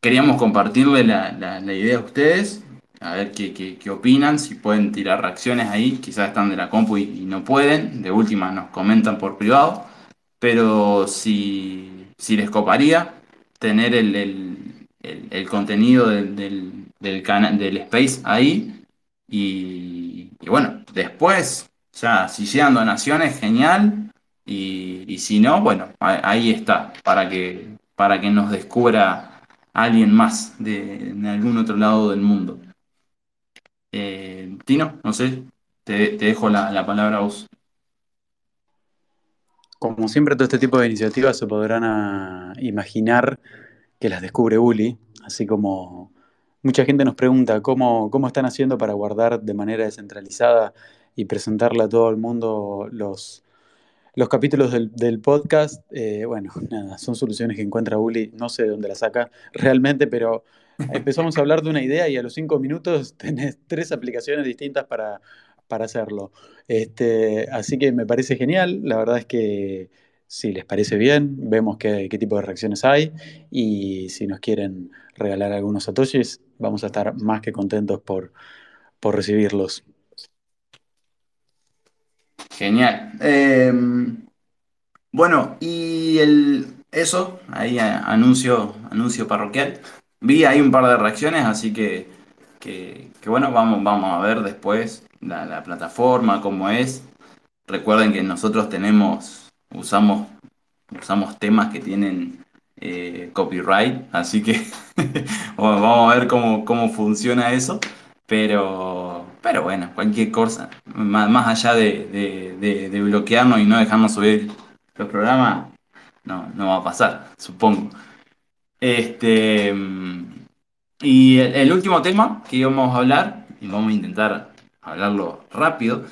queríamos compartirle la, la- la idea a ustedes, a ver qué, qué- opinan, si pueden tirar reacciones ahí, quizás están de la compu y, no pueden, de última nos comentan por privado, pero si, si les coparía tener el, el- el- contenido del, del, del cana- del Space ahí y, y bueno, después, ya si llegan donaciones, genial. Y, y si no, bueno, ahí está, para que, para que nos descubra alguien más de, de algún otro lado del mundo. Eh, Tino, no sé, te, dejo la, la palabra a vos. Como siempre, todo este tipo de iniciativas se podrán ah, imaginar que las descubre Uli, así como mucha gente nos pregunta cómo, cómo están haciendo para guardar de manera descentralizada y presentarle a todo el mundo los, los capítulos del, del podcast. Eh, bueno, nada, son soluciones que encuentra Uli, no sé de dónde las saca realmente, pero empezamos a hablar de una idea y a los cinco minutos tenés tres aplicaciones distintas para, para hacerlo. Este, así que me parece genial, la verdad es que si les parece bien, vemos qué, tipo de reacciones hay y si nos quieren regalar algunos satoshis, vamos a estar más que contentos por, por recibirlos. Genial. Eh, bueno, y el, eso, ahí anuncio, anuncio parroquial. Vi ahí un par de reacciones, así que, que, bueno, vamos, vamos a ver después la, la plataforma, cómo es. recuerden que nosotros tenemos, usamos, usamos temas que tienen eh, copyright, así que vamos a ver cómo, cómo funciona eso. Pero, pero bueno, cualquier cosa, más, más allá de, de- de- de bloquearnos y no dejarnos subir los programas, no, no va a pasar, supongo. Este, y el, último tema que íbamos a hablar, y vamos a intentar hablarlo rápido,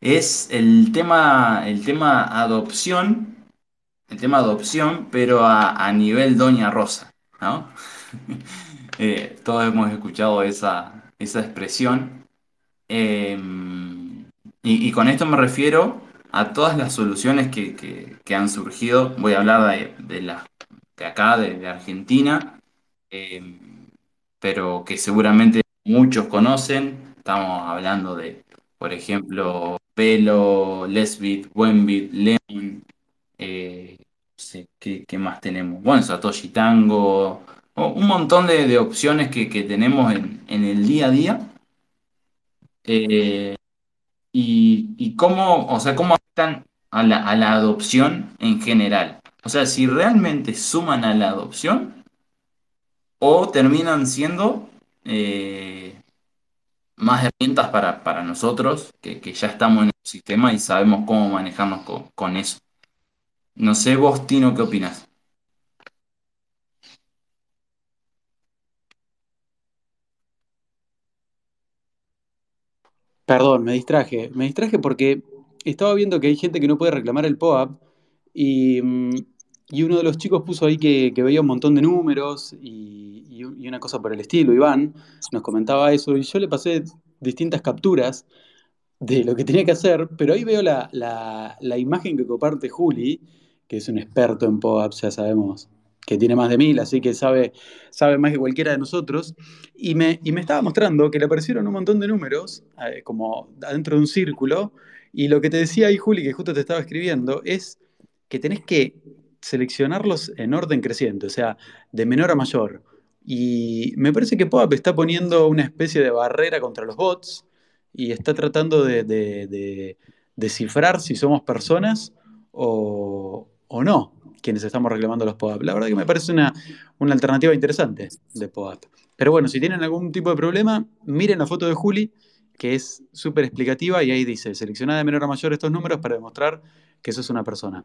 es el tema, el tema adopción, el tema adopción, pero a, nivel Doña Rosa. Eh, todos hemos escuchado esa, esa expresión. Eh, y, con esto me refiero a todas las soluciones que, que- que han surgido. Voy a hablar de, de las de acá, de, Argentina, eh, pero que seguramente muchos conocen. Estamos hablando de, por ejemplo, Velo, Lesbit, Buenbit, Lemon, eh, no sé, ¿qué, más tenemos? Bueno, Satoshi Tango, un montón de, de opciones que, que tenemos en, en el día a día. eh, y, y cómo, o sea, cómo afectan a la, a la adopción en general. O sea, si realmente suman a la adopción o terminan siendo eh, más herramientas para, para nosotros que, que ya estamos en el sistema y sabemos cómo manejarnos con, con eso. No sé vos, Tino, ¿qué opinas? Perdón, me distraje. Me distraje porque estaba viendo que hay gente que no puede reclamar el POAP y, mm, y uno de los chicos puso ahí que, que veía un montón de números y, y un- y una cosa por el estilo. Iván nos comentaba eso y yo le pasé distintas capturas de lo que tenía que hacer, pero ahí veo la, imagen que comparte Juli, que es un experto en POAPs, ya sabemos que tiene más de mil, así que sabe, sabe más que cualquiera de nosotros, y me, y me estaba mostrando que le aparecieron un montón de números, eh, como adentro de un círculo, y lo que te decía ahí, Juli, que justo te estaba escribiendo, es que tenés que seleccionarlos en orden creciente, o sea, de menor a mayor. Y me parece que POAP está poniendo una especie de barrera contra los bots y está tratando de, de- de descifrar si somos personas o, no quienes estamos reclamando los POAP. La verdad que me parece una, una alternativa interesante de POAP. Pero bueno, si tienen algún tipo de problema, miren la foto de Juli, que es súper explicativa y ahí dice, selecciona de menor a mayor estos números para demostrar que sos una persona.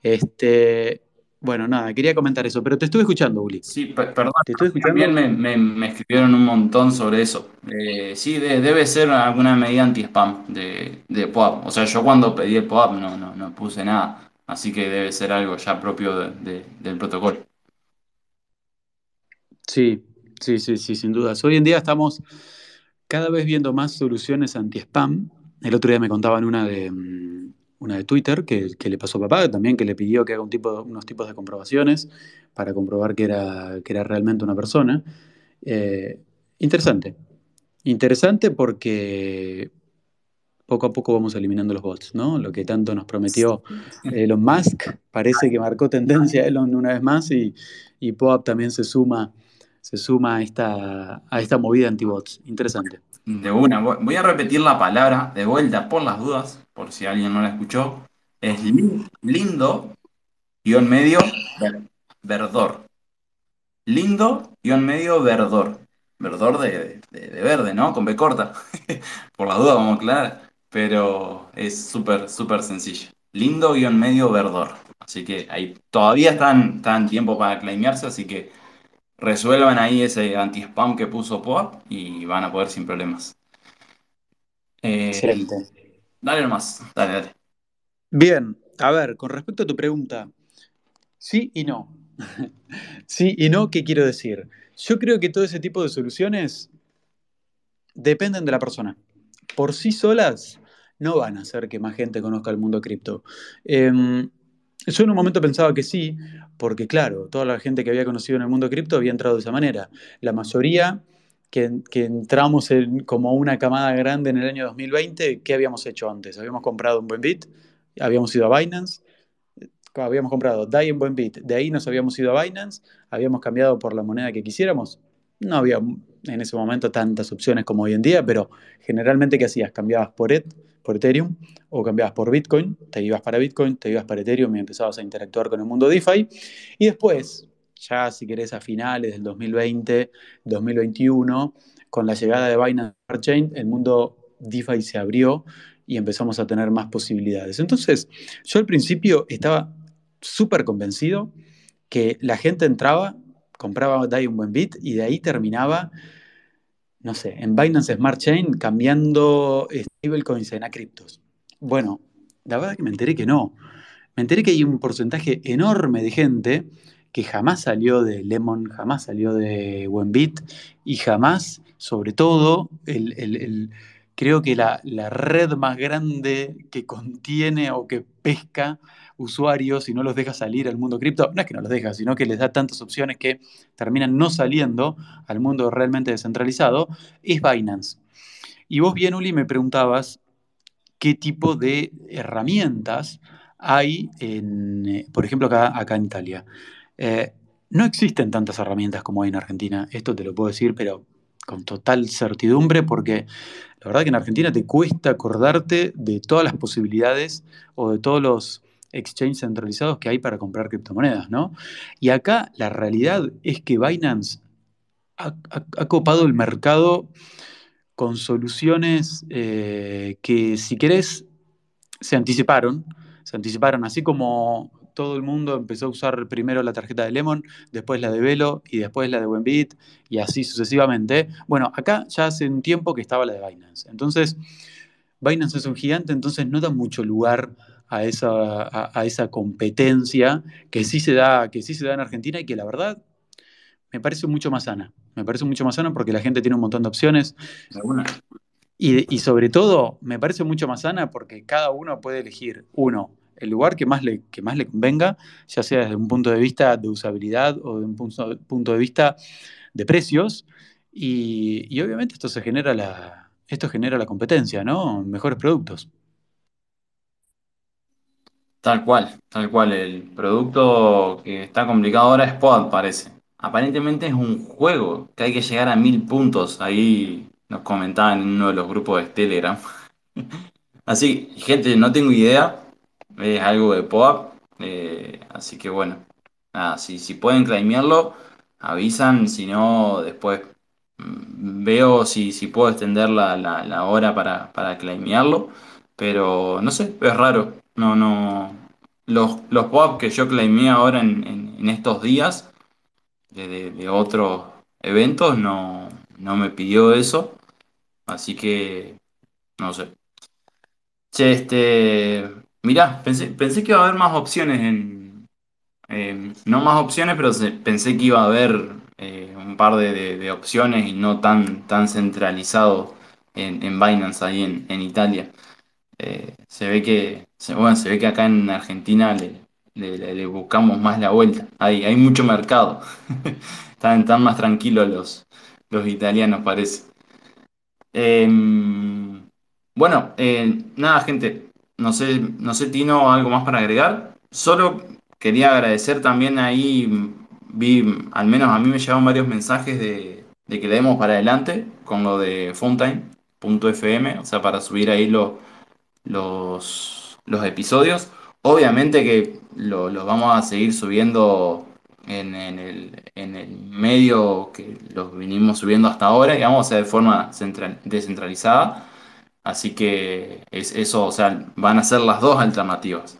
Este, bueno, nada, quería comentar eso, pero te estuve escuchando, Juli. Sí, pe- perdón, Te estuve escuchando. también me, me- me escribieron un montón sobre eso. Eh, sí, de- debe ser alguna medida anti-spam de, de POAP. O sea, yo cuando pedí el POAP no, no, no puse nada, así que debe ser algo ya propio de- de- del protocolo. Sí, sí, sí, sí, sin dudas. Hoy en día estamos cada vez viendo más soluciones anti-spam. El otro día me contaban una de, mm, una de Twitter que, que le pasó a papá, también que le pidió que haga un tipo, unos tipos de comprobaciones para comprobar que era, que era realmente una persona. Eh, interesante. Interesante porque poco a poco vamos eliminando los bots, ¿no? Lo que tanto nos prometió Elon Musk parece que marcó tendencia Elon una vez más y, y POAP también se suma, se suma a esta, a esta movida anti-bots. Interesante. De una, voy a repetir la palabra de vuelta por las dudas, por si alguien no la escuchó. Es lin- lindo, guion medio, ver- verdor. Lindo, guion medio, verdor. Verdor de, de- de verde, ¿no? Con B corta. Por las dudas vamos a aclarar. Pero es súper, súper sencillo. Lindo, guion medio, verdor. Así que ahí todavía están, están tiempo para claimearse, así que resuelvan ahí ese anti-spam que puso POAP y van a poder sin problemas. Eh, Excelente. dale nomás, dale, dale. Bien, a ver, con respecto a tu pregunta, sí y no. sí y no, ¿qué quiero decir? Yo creo que todo ese tipo de soluciones dependen de la persona. Por sí solas no van a hacer que más gente conozca el mundo cripto. Em, yo en un momento pensaba que sí, porque claro, toda la gente que había conocido en el mundo cripto había entrado de esa manera. La mayoría que, que entramos en, como una camada grande en el año 2020, ¿qué habíamos hecho antes? Habíamos comprado un buen bit, habíamos ido a Binance, habíamos comprado DAI en buen bit, de ahí nos habíamos ido a Binance, habíamos cambiado por la moneda que quisiéramos no había en ese momento tantas opciones como hoy en día, pero generalmente ¿qué hacías? Cambiabas por, ETH, por Ethereum o cambiabas por Bitcoin, te ibas para Bitcoin, te ibas para Ethereum y empezabas a interactuar con el mundo DeFi. Y después, ya si querés a finales del 2020, 2021, con la llegada de Binance Chain, el mundo DeFi se abrió y empezamos a tener más posibilidades. Entonces, yo al principio estaba súper convencido que la gente entraba, compraba DAI un buen bit y de ahí terminaba, no sé, en Binance Smart Chain cambiando stablecoins en a criptos. Bueno, la verdad es que me enteré que no. Me enteré que hay un porcentaje enorme de gente que jamás salió de Lemon, jamás salió de Buenbit y jamás, sobre todo, el, el, el, creo que la, la, red más grande que contiene o que pesca usuarios y no los deja salir al mundo cripto, no es que no los deja, sino que les da tantas opciones que terminan no saliendo al mundo realmente descentralizado, es Binance. Y vos bien, Uli, me preguntabas qué tipo de herramientas hay, en, eh, por ejemplo, acá, acá en Italia. Eh, no existen tantas herramientas como hay en Argentina, esto te lo puedo decir, pero con total certidumbre, porque la verdad que en Argentina te cuesta acordarte de todas las posibilidades o de todos los exchanges centralizados que hay para comprar criptomonedas, ¿no? Y acá la realidad es que Binance ha, copado el mercado con soluciones eh, que, si querés, se anticiparon, se anticiparon, así como todo el mundo empezó a usar primero la tarjeta de Lemon, después la de Velo y después la de Buenbit y así sucesivamente. Bueno, acá ya hace un tiempo que estaba la de Binance. Entonces, Binance es un gigante, entonces no da mucho lugar a esa, a, a esa competencia que sí, se da, que sí se da en Argentina y que la verdad me parece mucho más sana. Me parece mucho más sana porque la gente tiene un montón de opciones. Y, y, sobre todo, me parece mucho más sana porque cada uno puede elegir, uno, el lugar que más le, que más le convenga, ya sea desde un punto de vista de usabilidad o de un punto, punto de vista de precios. Y, y, obviamente esto se genera la, esto genera la competencia, ¿no? Mejores productos. Tal cual, tal cual. El producto que está complicado ahora es Pod, parece. Aparentemente es un juego que hay que llegar a mil puntos. Ahí nos comentaban en uno de los grupos de Telegram. Así, gente, no tengo idea es algo de POAP, eh, así que bueno, nada, si, si pueden claimearlo, avisan, si no, después veo si, si puedo extender la, la, la hora para, para claimearlo, pero no sé, es raro, no, no, los, los POAP que yo claimé ahora en, en, estos días de, de, otros eventos no, no me pidió eso, así que no sé. Che, este, Mirá, pensé, pensé que iba a haber más opciones en... eh, no más opciones, pero pensé que iba a haber eh, un par de, de- opciones y no tan, tan centralizado en, en Binance ahí en, en Italia. Eh, se ve que, bueno, se ve que acá en Argentina le buscamos más la vuelta. Hay, hay mucho mercado. Están, están más tranquilos los, los italianos, parece. Em, bueno, eh, nada, gente. No sé, no sé, Tino, algo más para agregar. Solo quería agradecer también ahí, vi, al menos a mí me llegaron varios mensajes de, de que le demos para adelante con lo de Fountain.fm, o sea, para subir ahí lo- los, los episodios. Obviamente que lo- los vamos a seguir subiendo en, el, en el medio que los vinimos subiendo hasta ahora, digamos, o sea, de forma central- descentralizada. Así que es eso, o sea, van a ser las dos alternativas.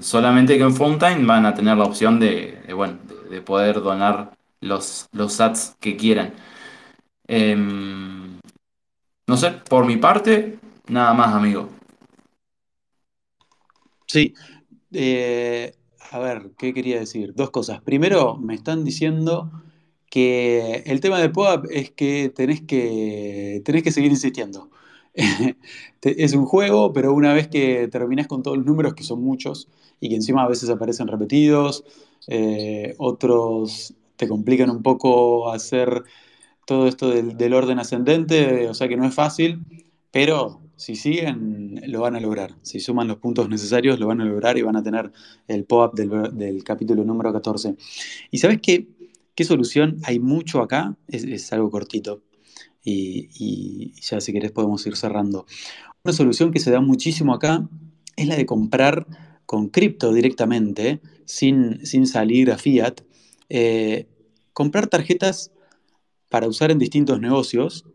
Solamente que en Fountain van a tener la opción de, de, bueno, de, de poder donar los, los sats que quieran. Em, no sé, por mi parte, nada más, amigo. Sí, eh, a ver, ¿qué quería decir? Dos cosas. Primero, me están diciendo que el tema de POAP es que tenés que, tenés que seguir insistiendo. Es un juego, pero una vez que terminás con todos los números, que son muchos, y que encima a veces aparecen repetidos, eh, otros te complican un poco hacer todo esto del, orden ascendente, o sea que no es fácil, pero si siguen, lo van a lograr. Si suman los puntos necesarios, lo van a lograr y van a tener el POAP del, capítulo número 14. ¿Y sabes qué? ¿Qué solución? Hay mucho acá, es, es algo cortito. Y, y ya si querés podemos ir cerrando. Una solución que se da muchísimo acá es la de comprar con cripto directamente, sin, sin salir a fiat. Eh, comprar tarjetas para usar en distintos negocios.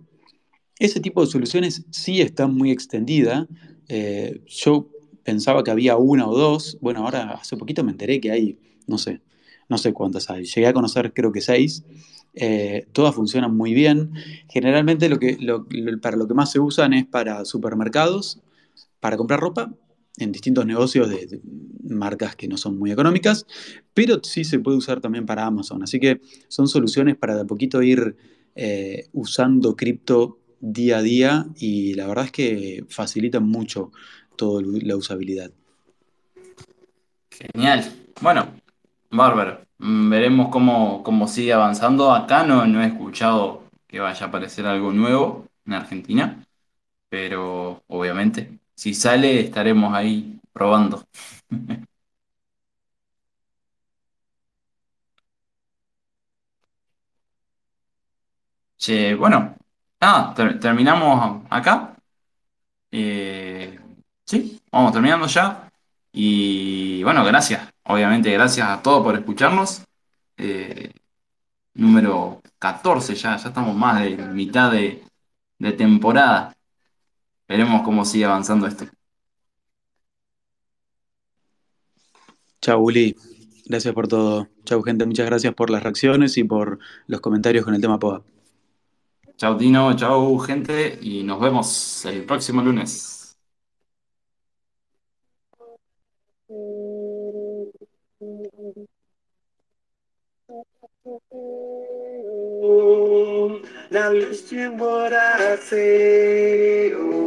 Ese tipo de soluciones sí están muy extendida. Eh, yo pensaba que había una o dos. Bueno, ahora hace poquito me enteré que hay, no sé, no sé cuántas hay. Llegué a conocer creo que seis. Eh, todas funcionan muy bien. Generalmente lo que, para lo que más se usan es para supermercados, para comprar ropa en distintos negocios de, marcas que no son muy económicas, pero sí se puede usar también para Amazon. Así que son soluciones para de a poquito ir eh, usando cripto día a día y la verdad es que facilitan mucho toda la usabilidad. Genial. Bueno, bárbaro. Mm, Veremos cómo, cómo sigue avanzando. Acá no, no he escuchado que vaya a aparecer algo nuevo en Argentina, pero obviamente, si sale, estaremos ahí probando. Che, bueno, ah, ter- terminamos acá. Eh, sí, vamos terminando ya. Y bueno, gracias. Obviamente, gracias a todos por escucharnos. Eh, número 14 ya, ya estamos más de mitad de temporada. Veremos cómo sigue avanzando esto. Chau, Uli. Gracias por todo. Chau, gente. Muchas gracias por las reacciones y por los comentarios con el tema POA. Chau Tino, chau gente y nos vemos el próximo lunes. Now listen what I say. Oh.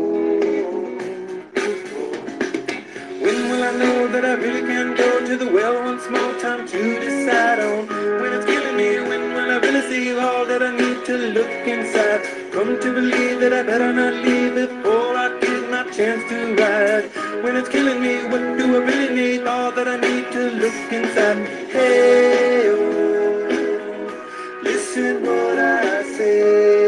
When will I know that I really can go to the well once more time to decide on when it's killing me? When will I really see all that I need to look inside? Come to believe that I better not leave before I get my chance to ride. When it's killing me, what do I really need? All that I need to look inside. Hey, oh, watching what I see.